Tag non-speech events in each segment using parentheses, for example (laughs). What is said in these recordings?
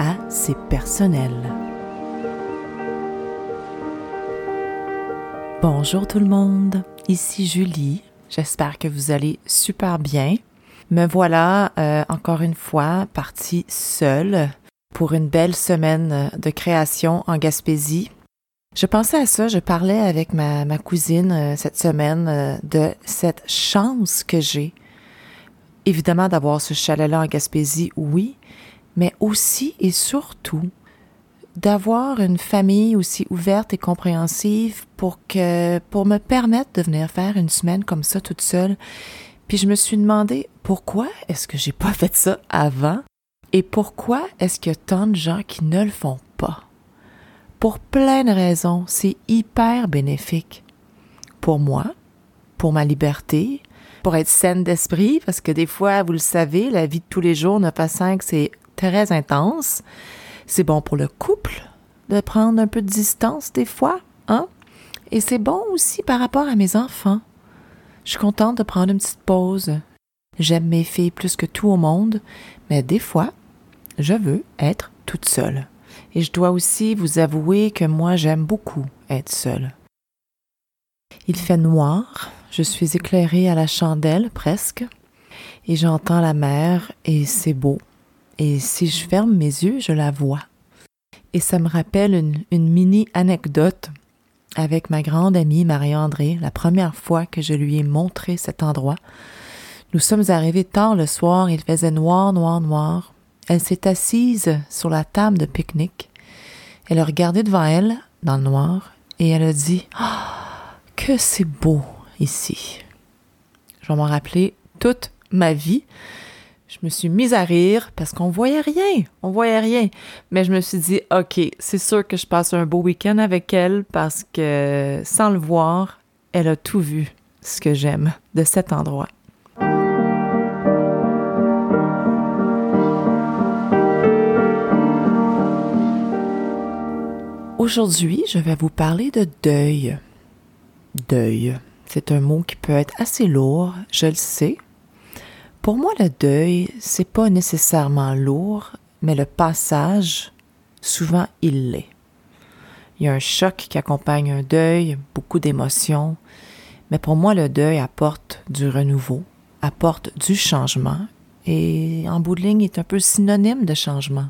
à C'est personnel. Bonjour tout le monde, ici Julie. J'espère que vous allez super bien. Me voilà euh, encore une fois partie seule pour une belle semaine de création en Gaspésie. Je pensais à ça, je parlais avec ma, ma cousine euh, cette semaine euh, de cette chance que j'ai. Évidemment d'avoir ce chalet-là en Gaspésie, oui, mais aussi et surtout d'avoir une famille aussi ouverte et compréhensive pour que pour me permettre de venir faire une semaine comme ça toute seule. Puis je me suis demandé pourquoi est-ce que j'ai pas (laughs) fait ça avant? Et pourquoi est-ce qu'il y a tant de gens qui ne le font pas? Pour plein de raisons, c'est hyper bénéfique. Pour moi, pour ma liberté, pour être saine d'esprit, parce que des fois, vous le savez, la vie de tous les jours, 9 à 5, c'est très intense. C'est bon pour le couple de prendre un peu de distance des fois, hein? Et c'est bon aussi par rapport à mes enfants. Je suis contente de prendre une petite pause. J'aime mes filles plus que tout au monde, mais des fois, je veux être toute seule. Et je dois aussi vous avouer que moi, j'aime beaucoup être seule. Il fait noir, je suis éclairée à la chandelle presque, et j'entends la mer, et c'est beau. Et si je ferme mes yeux, je la vois. Et ça me rappelle une, mini anecdote avec ma grande amie Marie-André, la première fois que je lui ai montré cet endroit. Nous sommes arrivés tard le soir, il faisait noir, noir, noir. Elle s'est assise sur la table de pique-nique. Elle a regardé devant elle, dans le noir, et elle a dit ah, Que c'est beau ici. Je vais m'en rappeler toute ma vie. Je me suis mise à rire parce qu'on voyait rien, on voyait rien. Mais je me suis dit, OK, c'est sûr que je passe un beau week-end avec elle parce que sans le voir, elle a tout vu, ce que j'aime de cet endroit. Aujourd'hui, je vais vous parler de deuil. Deuil, c'est un mot qui peut être assez lourd, je le sais, pour moi, le deuil, c'est pas nécessairement lourd, mais le passage, souvent, il l'est. Il y a un choc qui accompagne un deuil, beaucoup d'émotions, mais pour moi, le deuil apporte du renouveau, apporte du changement, et en bout de ligne, est un peu synonyme de changement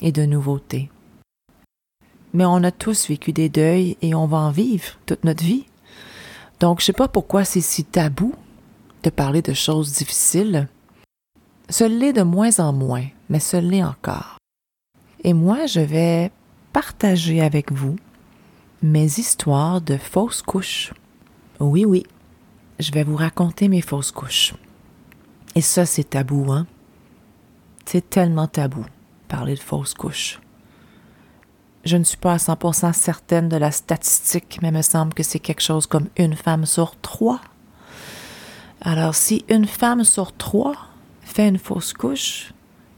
et de nouveauté. Mais on a tous vécu des deuils et on va en vivre toute notre vie. Donc, je sais pas pourquoi c'est si tabou de parler de choses difficiles. Ce l'est de moins en moins, mais ce l'est encore. Et moi, je vais partager avec vous mes histoires de fausses couches. Oui, oui, je vais vous raconter mes fausses couches. Et ça, c'est tabou, hein? C'est tellement tabou, parler de fausses couches. Je ne suis pas à 100% certaine de la statistique, mais me semble que c'est quelque chose comme une femme sur trois alors, si une femme sur trois fait une fausse couche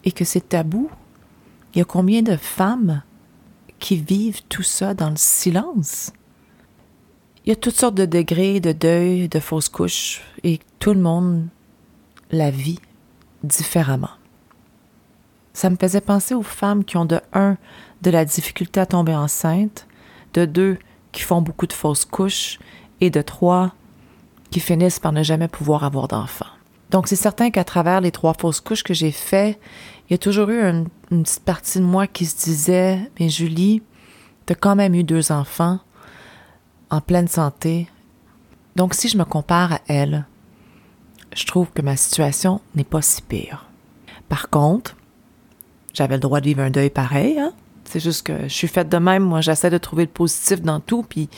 et que c'est tabou, il y a combien de femmes qui vivent tout ça dans le silence? Il y a toutes sortes de degrés de deuil, de fausse couche, et tout le monde la vit différemment. Ça me faisait penser aux femmes qui ont de un, de la difficulté à tomber enceinte, de deux, qui font beaucoup de fausses couches, et de trois, qui finissent par ne jamais pouvoir avoir d'enfants. Donc, c'est certain qu'à travers les trois fausses couches que j'ai fait, il y a toujours eu une, petite partie de moi qui se disait, mais Julie, t'as quand même eu deux enfants en pleine santé. Donc, si je me compare à elle, je trouve que ma situation n'est pas si pire. Par contre, j'avais le droit de vivre un deuil pareil, hein? C'est juste que je suis faite de même. Moi, j'essaie de trouver le positif dans tout, puis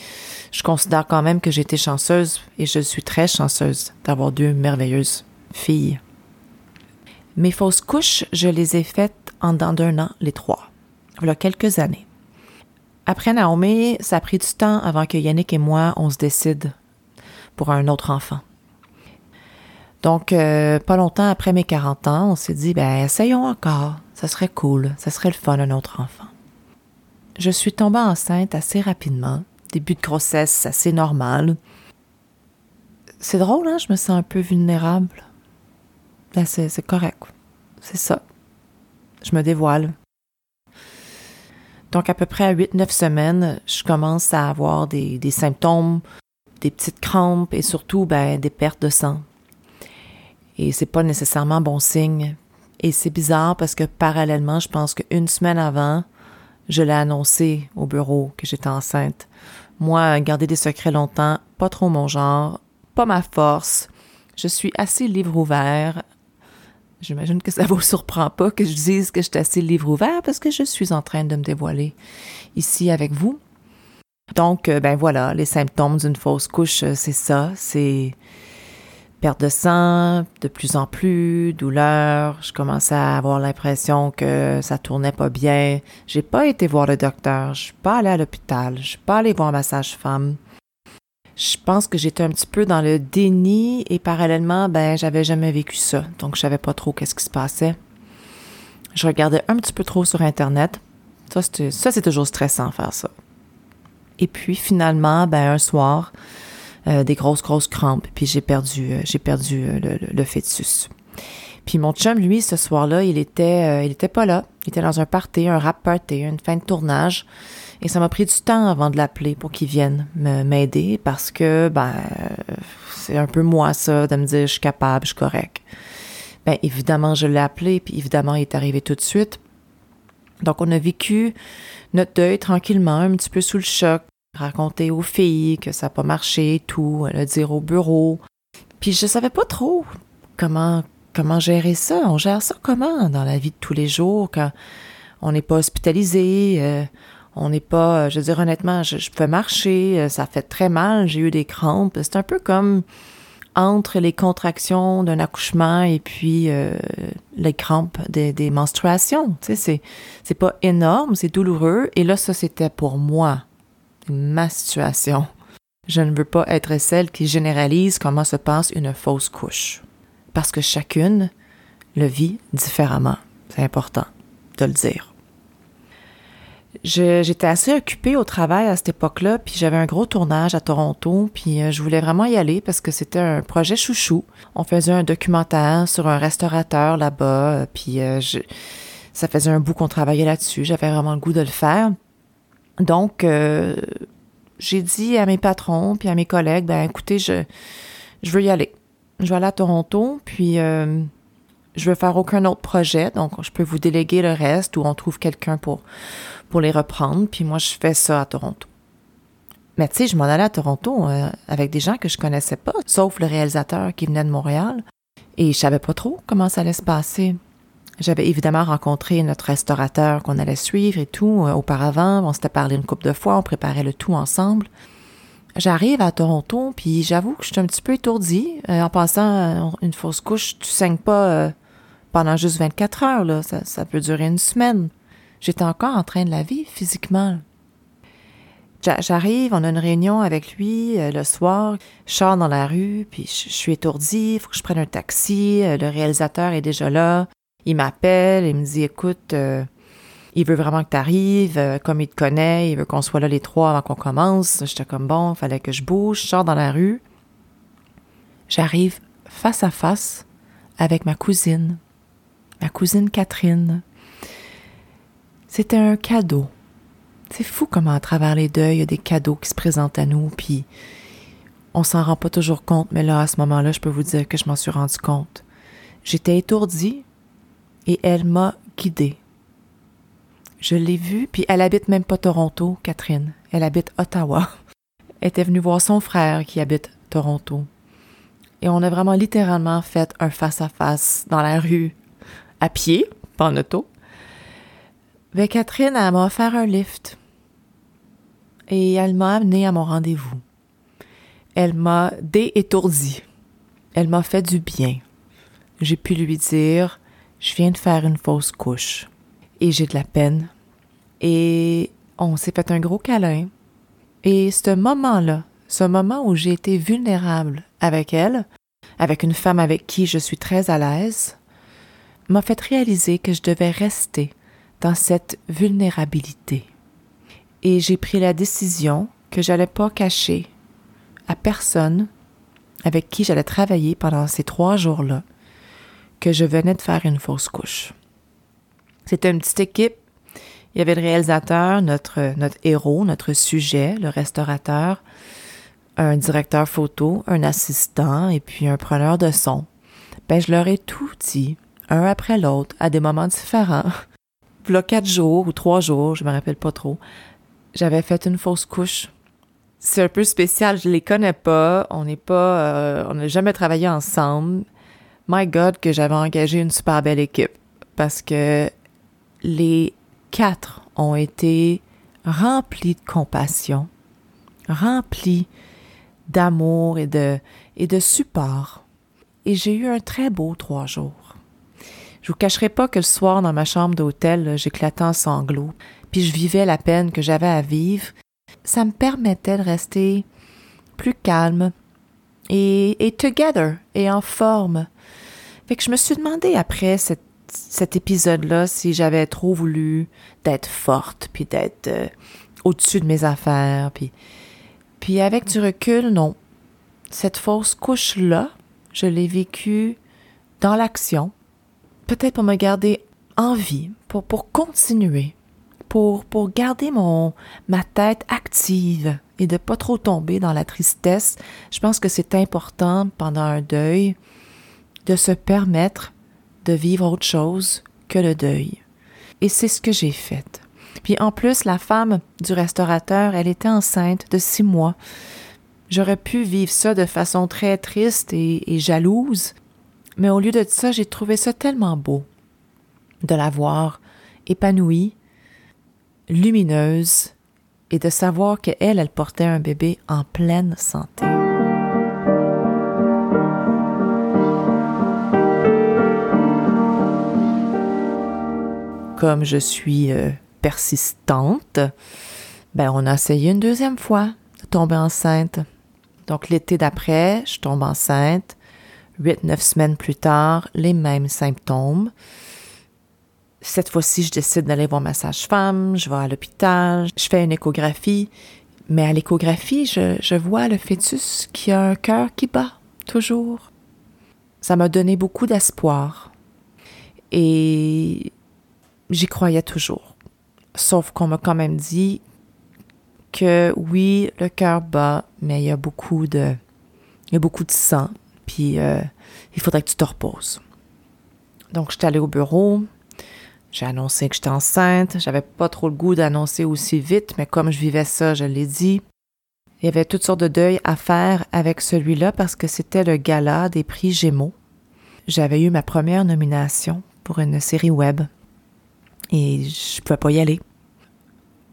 je considère quand même que j'ai été chanceuse et je suis très chanceuse d'avoir deux merveilleuses filles. Mes fausses couches, je les ai faites en dedans d'un an, les trois. a quelques années. Après Naomi, ça a pris du temps avant que Yannick et moi, on se décide pour un autre enfant. Donc, euh, pas longtemps après mes 40 ans, on s'est dit, ben, essayons encore. Ça serait cool. Ça serait le fun, un autre enfant. Je suis tombée enceinte assez rapidement. Début de grossesse assez normal. C'est drôle, hein? Je me sens un peu vulnérable. Ben, c'est correct. C'est ça. Je me dévoile. Donc, à peu près à 8-9 semaines, je commence à avoir des, symptômes, des petites crampes et surtout ben, des pertes de sang. Et c'est pas nécessairement bon signe. Et c'est bizarre parce que parallèlement, je pense qu'une semaine avant, je l'ai annoncé au bureau que j'étais enceinte. Moi, garder des secrets longtemps, pas trop mon genre, pas ma force. Je suis assez livre ouvert. J'imagine que ça vous surprend pas que je dise que je suis assez livre ouvert parce que je suis en train de me dévoiler ici avec vous. Donc, euh, ben voilà, les symptômes d'une fausse couche, euh, c'est ça, c'est perte de sang, de plus en plus, douleur. Je commençais à avoir l'impression que ça tournait pas bien. J'ai pas été voir le docteur. Je suis pas allée à l'hôpital. Je suis pas allée voir ma sage-femme. Je pense que j'étais un petit peu dans le déni et parallèlement, ben, j'avais jamais vécu ça. Donc, je savais pas trop qu'est-ce qui se passait. Je regardais un petit peu trop sur Internet. Ça, c'est toujours stressant, faire ça. Et puis, finalement, ben, un soir, euh, des grosses, grosses crampes, puis j'ai perdu, euh, j'ai perdu euh, le, le, fœtus. Puis mon chum, lui, ce soir-là, il était, il était pas là. Il était dans un party, un rap party, une fin de tournage. Et ça m'a pris du temps avant de l'appeler pour qu'il vienne m'aider parce que, ben, c'est un peu moi, ça, de me dire je suis capable, je suis correct. Ben, évidemment, je l'ai appelé, puis évidemment, il est arrivé tout de suite. Donc, on a vécu notre deuil tranquillement, un petit peu sous le choc raconter aux filles que ça n'a pas marché tout, le dire au bureau. Puis je savais pas trop comment gérer ça. On gère ça comment dans la vie de tous les jours quand on n'est pas hospitalisé, euh, on n'est pas, euh, je veux dire honnêtement, je, peux marcher, euh, ça fait très mal, j'ai eu des crampes. C'est un peu comme entre les contractions d'un accouchement et puis les crampes des, des menstruations. Tu sais, c'est, c'est pas énorme, c'est douloureux. Et là, ça, c'était pour moi ma situation. Je ne veux pas être celle qui généralise comment se passe une fausse couche. Parce que chacune le vit différemment. C'est important de le dire. J'étais assez occupée au travail à cette époque-là, puis j'avais un gros tournage à Toronto, puis euh, je voulais vraiment y aller parce que c'était un projet chouchou. On faisait un documentaire sur un restaurateur là-bas, puis euh, ça faisait un bout qu'on travaillait là-dessus. J'avais vraiment le goût de le faire. Donc, euh, j'ai dit à mes patrons puis à mes collègues, ben écoutez, je, je veux y aller. Je vais aller à Toronto, puis euh, je veux faire aucun autre projet, donc je peux vous déléguer le reste ou on trouve quelqu'un pour, pour les reprendre, puis moi je fais ça à Toronto. Mais tu sais, je m'en allais à Toronto euh, avec des gens que je connaissais pas, sauf le réalisateur qui venait de Montréal, et je savais pas trop comment ça allait se passer. J'avais évidemment rencontré notre restaurateur qu'on allait suivre et tout euh, auparavant. On s'était parlé une couple de fois, on préparait le tout ensemble. J'arrive à Toronto, puis j'avoue que je suis un petit peu étourdie. Euh, en passant, euh, une fausse couche, tu saignes pas pendant juste 24 heures, là. Ça, peut durer une semaine. J'étais encore en train de la vivre physiquement. J'arrive, on a une réunion avec lui le soir. Je sors dans la rue, puis je suis étourdie. Il faut que je prenne un taxi. le réalisateur est déjà là il m'appelle, il me dit écoute, euh, il veut vraiment que tu arrives, euh, comme il te connaît, il veut qu'on soit là les trois avant qu'on commence. J'étais comme bon, il fallait que je bouge, je sors dans la rue. J'arrive face à face avec ma cousine, ma cousine Catherine. C'était un cadeau. C'est fou comment à travers les deuils, il y a des cadeaux qui se présentent à nous, puis on s'en rend pas toujours compte, mais là, à ce moment-là, je peux vous dire que je m'en suis rendu compte. J'étais étourdie, et elle m'a guidée. Je l'ai vue, puis elle habite même pas Toronto, Catherine. Elle habite Ottawa. (laughs) Elle était venue voir son frère qui habite Toronto. Et on a vraiment littéralement fait un face-à-face dans la rue, à pied, pas en auto. Mais Catherine, elle m'a offert un lift. Et elle m'a amené à mon rendez-vous. Elle m'a déétourdie. Elle m'a fait du bien. J'ai pu lui dire je viens de faire une fausse couche et j'ai de la peine Et on s'est fait un gros câlin. Et ce moment-là, ce moment où j'ai été vulnérable avec elle, avec une femme avec qui je suis très à l'aise, m'a fait réaliser que je devais rester dans cette vulnérabilité. Et j'ai pris la décision que j'allais pas cacher à personne avec qui j'allais travailler pendant ces trois jours-là que je venais de faire une fausse couche. C'était une petite équipe. Il y avait le réalisateur, notre, notre héros, notre sujet, le restaurateur, un directeur photo, un assistant et puis un preneur de son. Ben, je leur ai tout dit, un après l'autre, à des moments différents. (laughs) Là, quatre jours ou trois jours, je me rappelle pas trop, j'avais fait une fausse couche. C'est un peu spécial, je les connais pas, on n'est pas, euh, on n'a jamais travaillé ensemble. My God, que j'avais engagé une super belle équipe parce que les quatre ont été remplis de compassion, remplis d'amour et de, support. Et j'ai eu un très beau trois jours. Je vous cacherai pas que le soir, dans ma chambre d'hôtel, j'éclatais en sanglots, puis je vivais la peine que j'avais à vivre. Ça me permettait de rester plus calme et, et together et en forme. Fait que je me suis demandé après cette, cet épisode-là si j'avais trop voulu d'être forte, puis d'être euh, au-dessus de mes affaires, puis puis avec du recul, non. Cette fausse couche-là, je l'ai vécue dans l'action, peut-être pour me garder en vie, pour, pour continuer, pour, pour garder mon, ma tête active et de pas trop tomber dans la tristesse. Je pense que c'est important pendant un deuil de se permettre de vivre autre chose que le deuil. Et c'est ce que j'ai fait. Puis en plus, la femme du restaurateur, elle était enceinte de six mois. J'aurais pu vivre ça de façon très triste et, jalouse, mais au lieu de ça, j'ai trouvé ça tellement beau de la voir épanouie, lumineuse, et de savoir qu'elle, elle portait un bébé en pleine santé. Comme je suis euh, persistante, ben on a essayé une deuxième fois de tomber enceinte. Donc l'été d'après, je tombe enceinte. Huit, neuf semaines plus tard, les mêmes symptômes. Cette fois-ci, je décide d'aller voir ma sage-femme, je vais à l'hôpital, je fais une échographie. Mais à l'échographie, je, vois le fœtus qui a un cœur qui bat, toujours. Ça m'a donné beaucoup d'espoir. Et j'y croyais toujours. Sauf qu'on m'a quand même dit que oui, le cœur bat, mais il y a beaucoup de, il y a beaucoup de sang, puis euh, il faudrait que tu te reposes. Donc, j'étais allée au bureau, j'ai annoncé que j'étais enceinte, j'avais pas trop le goût d'annoncer aussi vite, mais comme je vivais ça, je l'ai dit. Il y avait toutes sortes de deuils à faire avec celui-là parce que c'était le gala des prix Gémeaux. J'avais eu ma première nomination pour une série web et je pouvais pas y aller.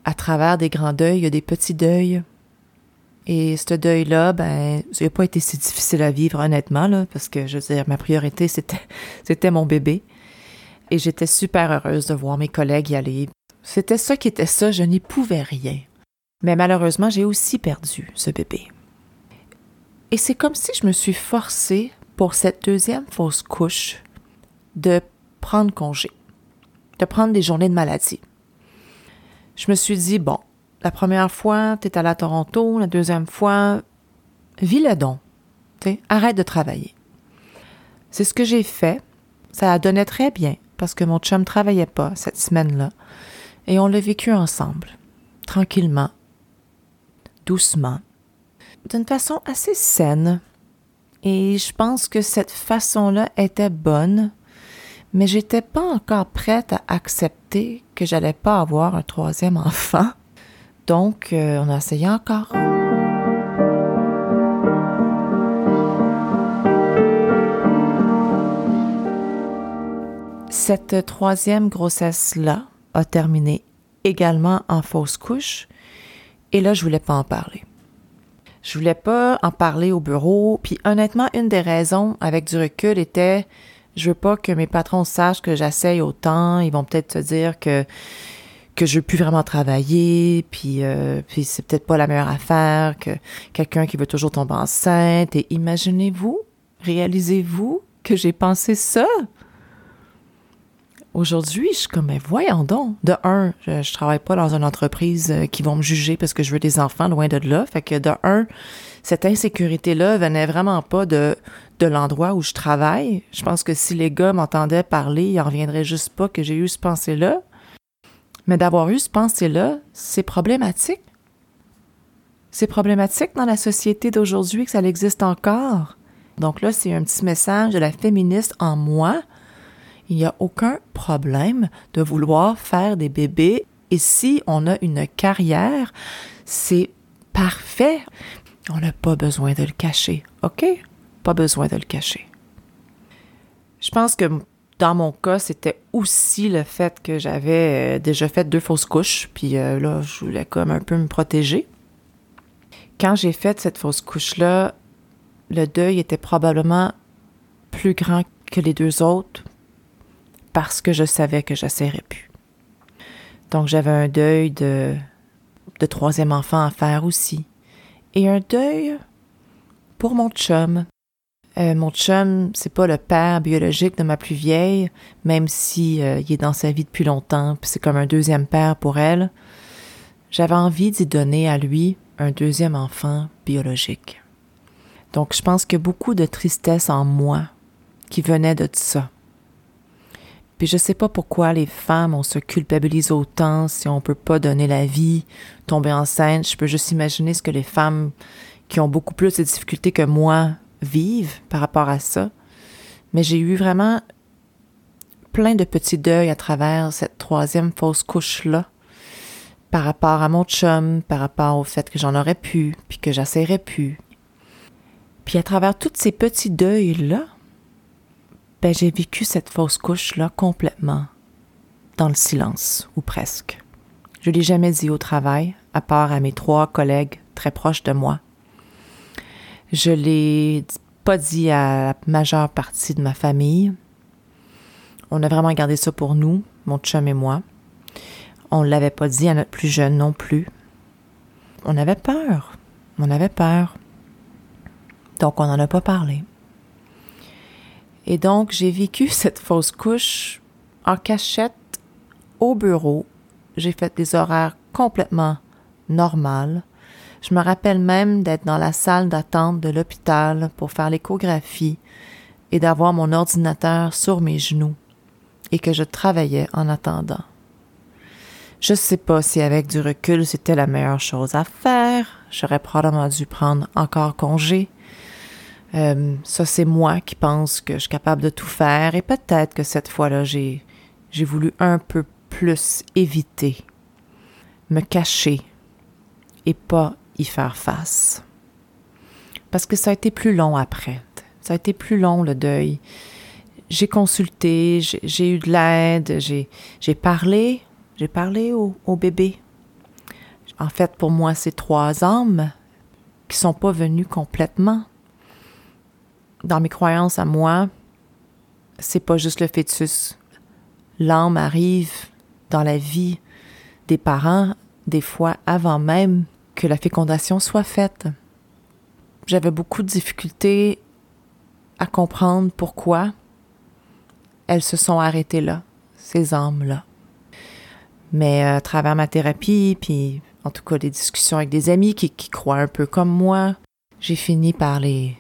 À travers des grands deuils, il y a des petits deuils. Et ce deuil-là, ben, ça n'a pas été si difficile à vivre, honnêtement, parce que, je veux dire, ma priorité, c'était (laughs) mon bébé. Et j'étais super heureuse de voir mes collègues y aller. C'était ça qui était ça, je n'y pouvais rien. Mais malheureusement, j'ai aussi perdu ce bébé. Et c'est comme si je me suis forcée, pour cette deuxième fausse couche, de prendre congé de prendre des journées de maladie. Je me suis dit, bon, la première fois, tu es allé à Toronto, la deuxième fois, vis le don. arrête de travailler. C'est ce que j'ai fait. Ça a donné très bien parce que mon chum travaillait pas cette semaine-là. Et on l'a vécu ensemble, tranquillement, doucement, d'une façon assez saine. Et je pense que cette façon-là était bonne mais j'étais pas encore prête à accepter que j'allais pas avoir un troisième enfant. Donc, euh, on a essayé encore. Cette troisième grossesse-là a terminé également en fausse couche, et là, je voulais pas en parler. Je voulais pas en parler au bureau, puis honnêtement, une des raisons avec du recul était je veux pas que mes patrons sachent que j'essaye autant. Ils vont peut-être se dire que que je veux plus vraiment travailler, puis, euh, puis c'est peut-être pas la meilleure affaire, que quelqu'un qui veut toujours tomber enceinte. Et imaginez-vous, réalisez-vous que j'ai pensé ça? Aujourd'hui, je suis comme, mais voyons donc. De un, je, je travaille pas dans une entreprise euh, qui vont me juger parce que je veux des enfants loin de là. Fait que de un, cette insécurité-là venait vraiment pas de, de l'endroit où je travaille. Je pense que si les gars m'entendaient parler, ils en reviendraient juste pas que j'ai eu ce pensée-là. Mais d'avoir eu ce pensée-là, c'est problématique. C'est problématique dans la société d'aujourd'hui que ça existe encore. Donc là, c'est un petit message de la féministe en moi. Il n'y a aucun problème de vouloir faire des bébés. Et si on a une carrière, c'est parfait. On n'a pas besoin de le cacher, OK? Pas besoin de le cacher. Je pense que dans mon cas, c'était aussi le fait que j'avais euh, déjà fait deux fausses couches, puis euh, là, je voulais comme un peu me protéger. Quand j'ai fait cette fausse couche-là, le deuil était probablement plus grand que les deux autres parce que je savais que j'essaierais plus. Donc j'avais un deuil de, de troisième enfant à faire aussi. Et un deuil pour mon chum euh, mon chum, c'est pas le père biologique de ma plus vieille, même si euh, il est dans sa vie depuis longtemps, puis c'est comme un deuxième père pour elle. J'avais envie d'y donner à lui un deuxième enfant biologique. Donc je pense que beaucoup de tristesse en moi qui venait de ça. Puis je sais pas pourquoi les femmes on se culpabilise autant si on peut pas donner la vie, tomber enceinte. Je peux juste imaginer ce que les femmes qui ont beaucoup plus de difficultés que moi vive par rapport à ça. Mais j'ai eu vraiment plein de petits deuils à travers cette troisième fausse couche-là par rapport à mon chum, par rapport au fait que j'en aurais pu, puis que j'essaierais pu. Puis à travers tous ces petits deuils-là, ben j'ai vécu cette fausse couche-là complètement dans le silence, ou presque. Je l'ai jamais dit au travail, à part à mes trois collègues très proches de moi, je l'ai pas dit à la majeure partie de ma famille. On a vraiment gardé ça pour nous, mon chum et moi. On ne l'avait pas dit à notre plus jeune non plus. On avait peur. On avait peur. Donc, on n'en a pas parlé. Et donc, j'ai vécu (laughs) cette fausse couche en cachette au bureau. J'ai fait des horaires complètement normales. Je me rappelle même d'être dans la salle d'attente de l'hôpital pour faire l'échographie et d'avoir mon ordinateur sur mes genoux et que je travaillais en attendant. Je sais pas si avec du recul c'était la meilleure chose à faire. J'aurais probablement dû prendre encore congé. Euh, ça, c'est moi qui pense que je suis capable de tout faire et peut-être que cette fois-là, j'ai, j'ai voulu un peu plus éviter, me cacher et pas y faire face. Parce que ça a été plus long après. Ça a été plus long le deuil. J'ai consulté, j'ai eu de l'aide, j'ai parlé, j'ai parlé au, au, bébé. En fait, pour moi, c'est trois âmes qui sont pas venues complètement. Dans mes croyances à moi, c'est pas juste le fœtus. L'âme arrive dans la vie des parents, des fois avant même que la fécondation soit faite. J'avais beaucoup de difficultés à comprendre pourquoi elles se sont arrêtées là, ces âmes-là. Mais euh, à travers ma thérapie, puis en tout cas des discussions avec des amis qui, qui croient un peu comme moi, j'ai fini par les,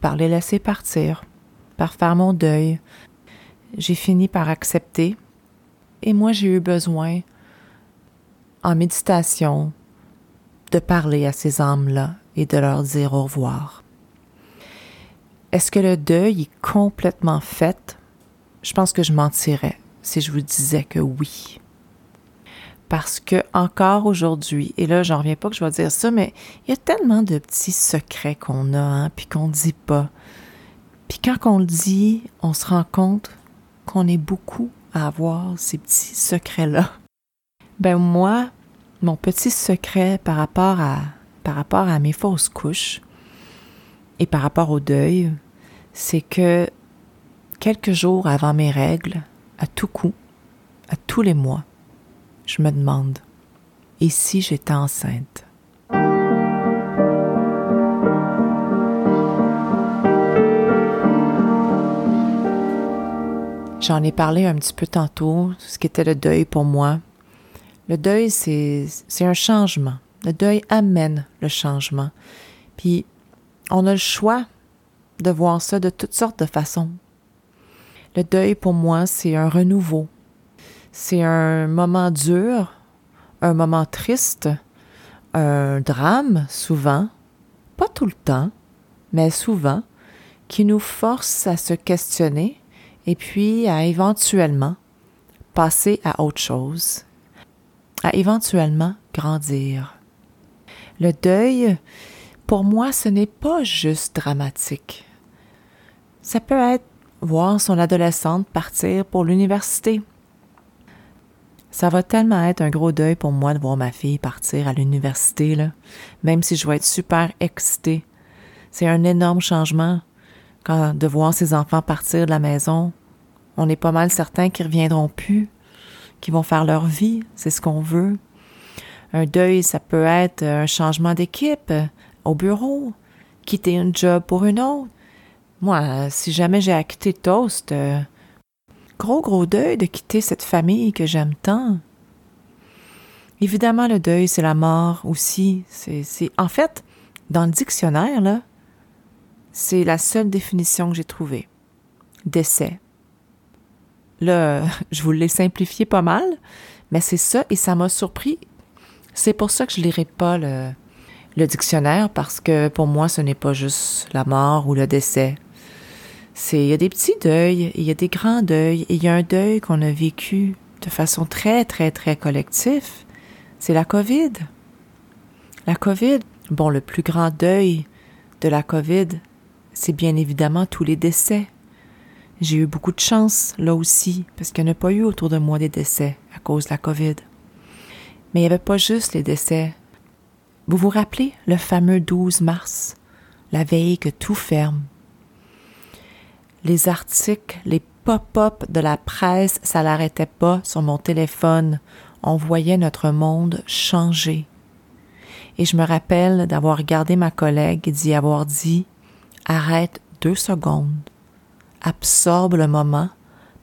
par les laisser partir, par faire mon deuil. J'ai fini par accepter. Et moi, j'ai eu besoin, en méditation, de parler à ces âmes-là et de leur dire au revoir. Est-ce que le deuil est complètement fait? Je pense que je mentirais si je vous disais que oui. Parce que encore aujourd'hui, et là j'en reviens pas que je vais dire ça, mais il y a tellement de petits secrets qu'on a, hein, puis qu'on ne dit pas. Puis quand on le dit, on se rend compte qu'on est beaucoup à avoir ces petits secrets-là. Ben moi, mon petit secret par rapport à, par rapport à mes fausses couches et par rapport au deuil, c'est que quelques jours avant mes règles, à tout coup, à tous les mois, je me demande, et si j'étais enceinte? J'en ai parlé un petit peu tantôt, ce qu'était le deuil pour moi. Le deuil, c'est un changement. Le deuil amène le changement. Puis, on a le choix de voir ça de toutes sortes de façons. Le deuil, pour moi, c'est un renouveau. C'est un moment dur, un moment triste, un drame, souvent, pas tout le temps, mais souvent, qui nous force à se questionner et puis à éventuellement passer à autre chose, à éventuellement grandir. Le deuil, pour moi, ce n'est pas juste dramatique. Ça peut être voir son adolescente partir pour l'université. Ça va tellement être un gros deuil pour moi de voir ma fille partir à l'université, là, même si je vais être super excitée. C'est un énorme changement quand de voir ses enfants partir de la maison on est pas mal certains qu'ils reviendront plus, qui vont faire leur vie, c'est ce qu'on veut. Un deuil, ça peut être un changement d'équipe au bureau, quitter un job pour une autre. Moi, si jamais j'ai à quitter Toast, euh, gros gros deuil de quitter cette famille que j'aime tant. Évidemment, le deuil, c'est la mort aussi. C'est, en fait, dans le dictionnaire, là, c'est la seule définition que j'ai trouvée. Décès. Là, (laughs) je vous l'ai simplifié pas mal, mais c'est ça et ça m'a surpris. C'est pour ça que je lirai pas le dictionnaire parce que pour moi, ce n'est pas juste la mort ou le décès. Il y a des petits deuils, il y a des grands deuils, il y a un deuil qu'on a vécu de façon très, très, très collective. C'est la COVID. La COVID, bon, le plus grand deuil de la COVID, c'est bien évidemment tous les décès. J'ai eu beaucoup de chance, là aussi, parce qu'il n'y a pas eu autour de moi des décès à cause de la COVID. Mais il n'y avait pas juste les décès. Vous vous rappelez le fameux 12 mars, la veille que tout ferme? Les articles, les pop-up de la presse, ça l'arrêtait pas sur mon téléphone. On voyait notre monde changer. Et je me rappelle d'avoir regardé ma collègue et d'y avoir dit Arrête deux secondes absorbe le moment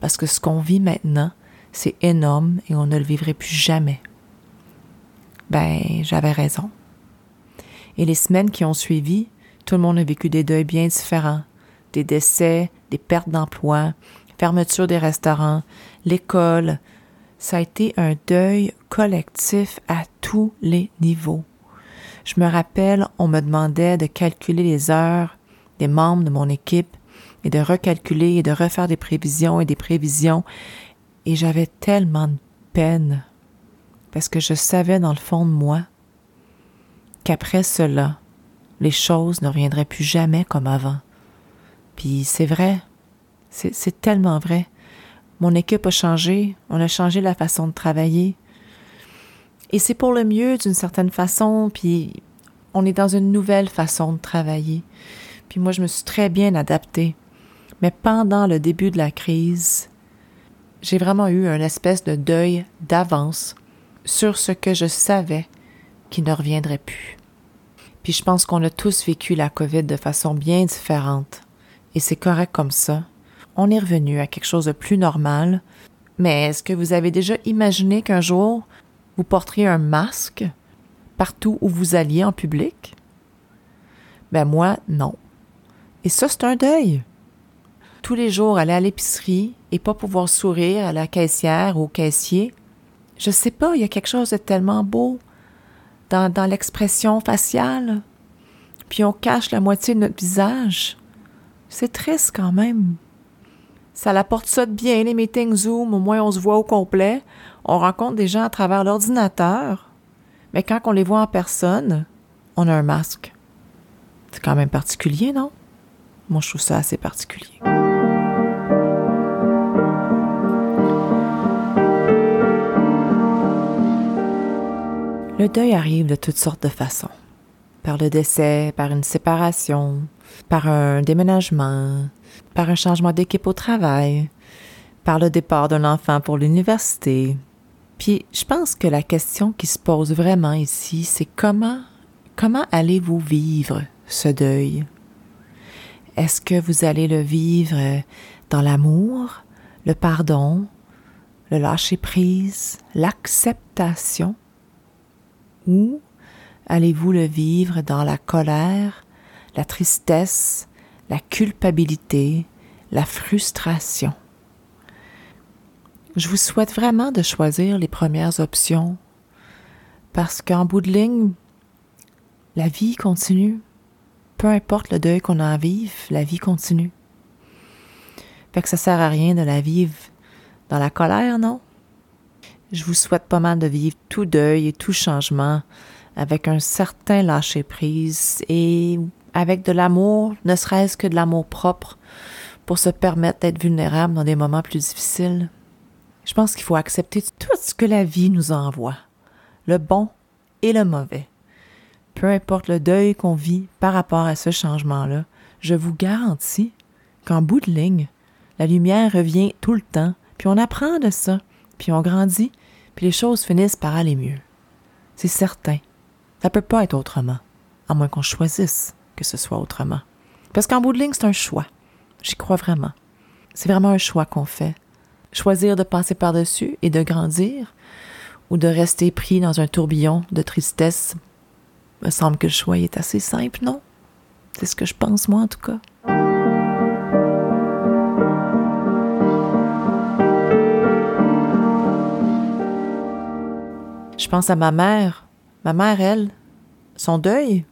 parce que ce qu'on vit maintenant, c'est énorme et on ne le vivrait plus jamais. Ben, j'avais raison. Et les semaines qui ont suivi, tout le monde a vécu des deuils bien différents. Des décès, des pertes d'emploi, fermeture des restaurants, l'école. Ça a été un deuil collectif à tous les niveaux. Je me rappelle, on me demandait de calculer les heures des membres de mon équipe et de recalculer et de refaire des prévisions et des prévisions. Et j'avais tellement de peine parce que je savais dans le fond de moi qu'après cela, les choses ne reviendraient plus jamais comme avant. Puis c'est vrai, c'est tellement vrai. Mon équipe a changé, on a changé la façon de travailler. Et c'est pour le mieux d'une certaine façon, puis on est dans une nouvelle façon de travailler. Puis moi, je me suis très bien adaptée. Mais pendant le début de la crise, j'ai vraiment eu une espèce de deuil d'avance sur ce que je savais qui ne reviendrait plus. Puis je pense qu'on a tous vécu la COVID de façon bien différente. Et c'est correct comme ça. On est revenu à quelque chose de plus normal. Mais est-ce que vous avez déjà imaginé qu'un jour, vous porteriez un masque partout où vous alliez en public? Ben moi, non. Et ça, c'est un deuil tous les jours aller à l'épicerie et pas pouvoir sourire à la caissière ou au caissier. Je sais pas, il y a quelque chose de tellement beau dans, dans l'expression faciale. Puis on cache la moitié de notre visage. C'est triste quand même. Ça l'apporte ça de bien, les meetings Zoom, au moins on se voit au complet. On rencontre des gens à travers l'ordinateur. Mais quand on les voit en personne, on a un masque. C'est quand même particulier, non? Moi, je trouve ça assez particulier. Le deuil arrive de toutes sortes de façons. Par le décès, par une séparation, par un déménagement, par un changement d'équipe au travail, par le départ d'un enfant pour l'université. Puis je pense que la question qui se pose vraiment ici, c'est comment comment allez-vous vivre ce deuil? Est-ce que vous allez le vivre dans l'amour, le pardon, le lâcher-prise, l'acceptation? Ou allez-vous le vivre dans la colère, la tristesse, la culpabilité, la frustration? Je vous souhaite vraiment de choisir les premières options parce qu'en bout de ligne, la vie continue. Peu importe le deuil qu'on a à vivre, la vie continue. Fait que ça sert à rien de la vivre dans la colère, non? Je vous souhaite pas mal de vivre tout deuil et tout changement avec un certain lâcher-prise et avec de l'amour, ne serait-ce que de l'amour propre, pour se permettre d'être vulnérable dans des moments plus difficiles. Je pense qu'il faut accepter tout ce que la vie nous envoie, le bon et le mauvais. Peu importe le deuil qu'on vit par rapport à ce changement-là, je vous garantis qu'en bout de ligne, la lumière revient tout le temps, puis on apprend de ça, puis on grandit, puis les choses finissent par aller mieux. C'est certain. Ça peut pas être autrement, à moins qu'on choisisse que ce soit autrement. Parce qu'en bout de ligne, c'est un choix. J'y crois vraiment. C'est vraiment un choix qu'on fait. Choisir de passer par-dessus et de grandir, ou de rester pris dans un tourbillon de tristesse. Me semble que le choix est assez simple, non? C'est ce que je pense, moi, en tout cas. Je pense à ma mère. Ma mère, elle, son deuil,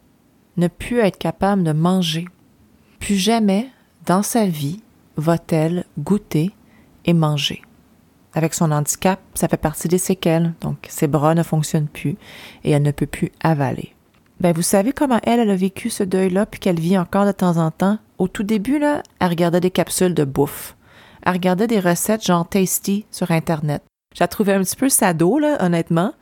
ne put être capable de manger. Plus jamais, dans sa vie, va-t-elle goûter et manger. Avec son handicap, ça fait partie des séquelles, donc ses bras ne fonctionnent plus et elle ne peut plus avaler. Ben, vous savez comment elle, elle a vécu ce deuil-là, puis qu'elle vit encore de temps en temps? Au tout début, là, elle regardait des capsules de bouffe. Elle regardait des recettes genre tasty sur Internet. Je la trouvais un petit peu sado, là, honnêtement.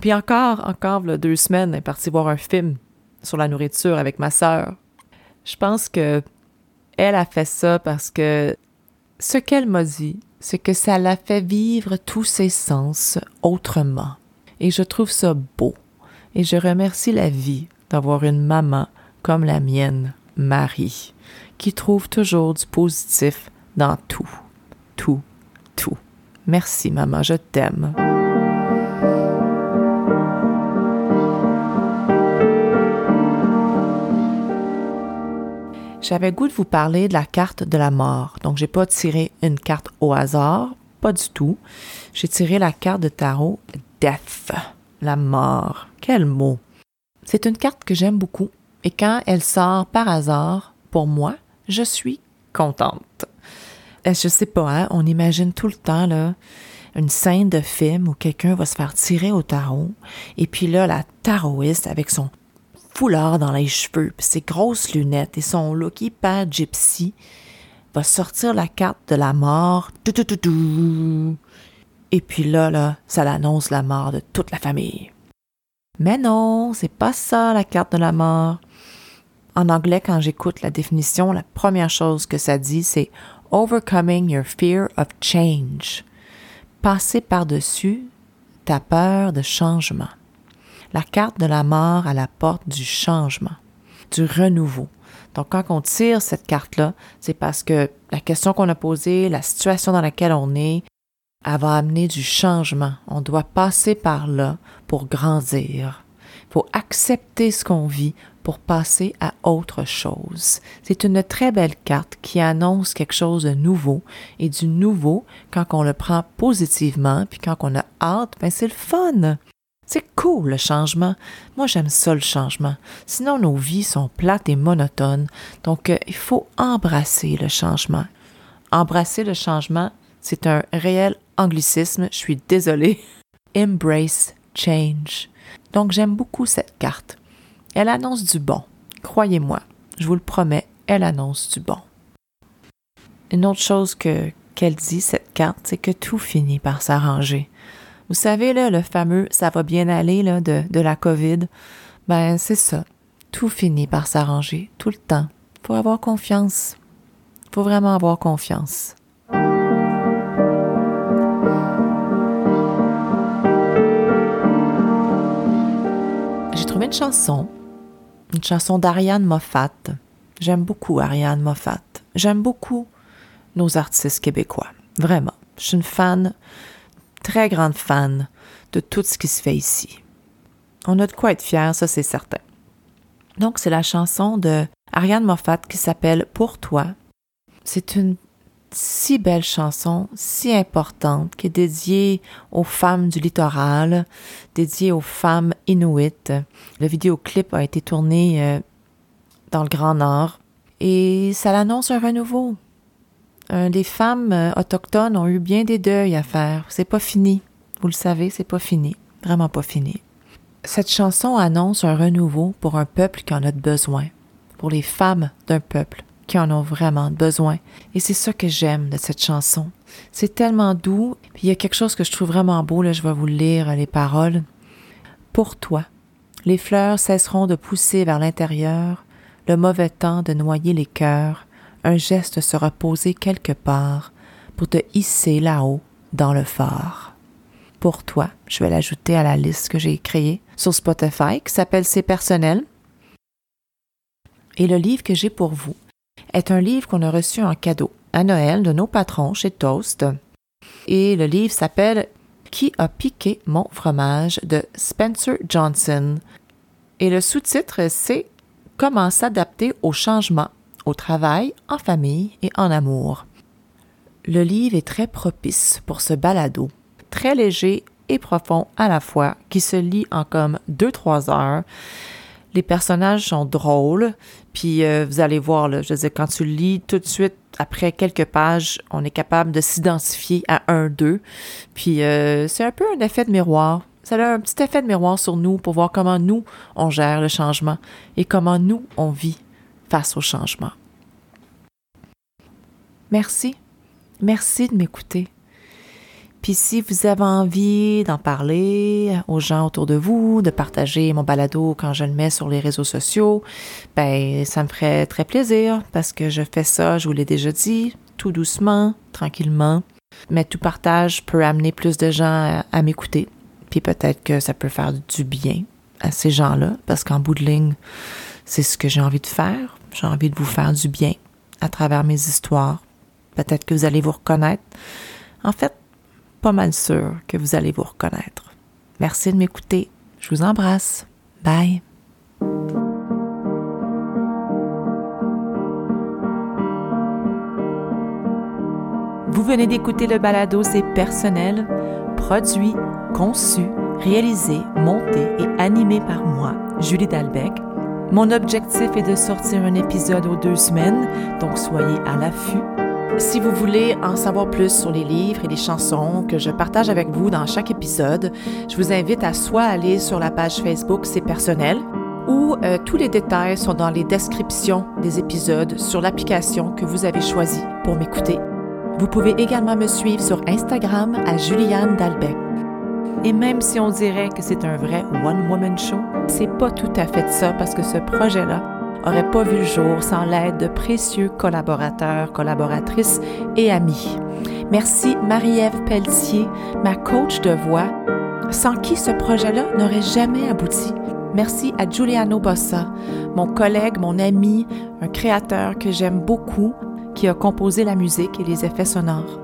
Puis encore, encore, deux semaines, elle est partie voir un film sur la nourriture avec ma sœur. Je pense que elle a fait ça parce que ce qu'elle m'a dit, c'est que ça l'a fait vivre tous ses sens autrement. Et je trouve ça beau. Et je remercie la vie d'avoir une maman comme la mienne, Marie, qui trouve toujours du positif dans tout, tout, tout. Merci maman, je t'aime. J'avais goût de vous parler de la carte de la mort. Donc, j'ai pas tiré une carte au hasard, pas du tout. J'ai tiré la carte de tarot Death, la mort. Quel mot! C'est une carte que j'aime beaucoup et quand elle sort par hasard, pour moi, je suis contente. Euh, je sais pas, hein, on imagine tout le temps, là, une scène de film où quelqu'un va se faire tirer au tarot, et puis là, la taroïste, avec son foulard dans les cheveux, ses grosses lunettes et son look hyper gypsy, va sortir la carte de la mort. Et puis là, là, ça l'annonce la mort de toute la famille. Mais non, c'est pas ça la carte de la mort. En anglais, quand j'écoute la définition, la première chose que ça dit, c'est Overcoming your fear of change. Passer par-dessus ta peur de changement la carte de la mort à la porte du changement, du renouveau. Donc, quand on tire cette carte-là, c'est parce que la question qu'on a posée, la situation dans laquelle on est, elle va amener du changement. On doit passer par là pour grandir. Il faut accepter ce qu'on vit pour passer à autre chose. C'est une très belle carte qui annonce quelque chose de nouveau et du nouveau quand on le prend positivement puis quand on a hâte, ben c'est le fun. C'est cool le changement. Moi j'aime ça le changement. Sinon nos vies sont plates et monotones. Donc euh, il faut embrasser le changement. Embrasser le changement, c'est un réel anglicisme. Je suis désolée. (laughs) Embrace change. Donc j'aime beaucoup cette carte. Elle annonce du bon. Croyez-moi, je vous le promets, elle annonce du bon. Une autre chose que qu'elle dit cette carte, c'est que tout finit par s'arranger. Vous savez, là, le fameux ça va bien aller là, de, la COVID, ben c'est ça. Tout finit par s'arranger, tout le temps. Faut avoir confiance. Faut vraiment avoir confiance. J'ai trouvé une chanson, une chanson d'Ariane Moffat. J'aime beaucoup Ariane Moffat. J'aime beaucoup nos artistes québécois. Vraiment. Je suis une fan très grande fan de tout ce qui se fait ici. On a de quoi être fiers, ça c'est certain. Donc c'est la chanson de Ariane Moffat qui s'appelle Pour toi. C'est une si belle chanson, si importante, qui est dédiée aux femmes du littoral, dédiée aux femmes inuites. Le vidéoclip a été tourné euh, dans le Grand Nord et ça l'annonce un renouveau. Euh, les femmes euh, autochtones ont eu bien des deuils à faire. C'est pas fini. Vous le savez, c'est pas fini. Vraiment pas fini. Cette chanson annonce un renouveau pour un peuple qui en a besoin, pour les femmes d'un peuple qui en ont vraiment besoin. Et c'est ça que j'aime de cette chanson. C'est tellement doux. Puis il y a quelque chose que je trouve vraiment beau, là, je vais vous lire les paroles. Pour toi, les fleurs cesseront de pousser vers l'intérieur, le mauvais temps de noyer les cœurs, un geste sera posé quelque part pour te hisser là-haut dans le phare. Pour toi, je vais l'ajouter à la liste que j'ai créée sur Spotify qui s'appelle C'est personnel. Et le livre que j'ai pour vous est un livre qu'on a reçu en cadeau à Noël de nos patrons chez Toast. Et le livre s'appelle Qui a piqué mon fromage de Spencer Johnson? Et le sous-titre, c'est Comment s'adapter au changement au travail, en famille et en amour. Le livre est très propice pour ce balado, très léger et profond à la fois, qui se lit en comme 2-3 heures. Les personnages sont drôles, puis euh, vous allez voir, là, je veux dire, quand tu lis tout de suite, après quelques pages, on est capable de s'identifier à un d'eux. Puis euh, c'est un peu un effet de miroir. Ça a un petit effet de miroir sur nous pour voir comment nous, on gère le changement et comment nous, on vit face au changement. Merci. Merci de m'écouter. Puis si vous avez envie d'en parler aux gens autour de vous, de partager mon balado quand je le mets sur les réseaux sociaux, ben ça me ferait très plaisir parce que je fais ça, je vous l'ai déjà dit, tout doucement, tranquillement. Mais tout partage peut amener plus de gens à, à m'écouter. Puis peut-être que ça peut faire du bien à ces gens-là parce qu'en bout de ligne, c'est ce que j'ai envie de faire. J'ai envie de vous faire du bien à travers mes histoires. Peut-être que vous allez vous reconnaître. En fait, pas mal sûr que vous allez vous reconnaître. Merci de m'écouter. Je vous embrasse. Bye. Vous venez d'écouter le balado C'est personnel, produit, conçu, réalisé, monté et animé par moi, Julie Dalbec mon objectif est de sortir un épisode aux deux semaines, donc soyez à l'affût. Si vous voulez en savoir plus sur les livres et les chansons que je partage avec vous dans chaque épisode, je vous invite à soit aller sur la page Facebook C'est personnel ou euh, tous les détails sont dans les descriptions des épisodes sur l'application que vous avez choisie pour m'écouter. Vous pouvez également me suivre sur Instagram à Juliane Dalbec. Et même si on dirait que c'est un vrai one-woman show, c'est pas tout à fait ça parce que ce projet-là aurait pas vu le jour sans l'aide de précieux collaborateurs, collaboratrices et amis. Merci Marie-Ève Pelletier, ma coach de voix, sans qui ce projet-là n'aurait jamais abouti. Merci à Giuliano Bossa, mon collègue, mon ami, un créateur que j'aime beaucoup, qui a composé la musique et les effets sonores.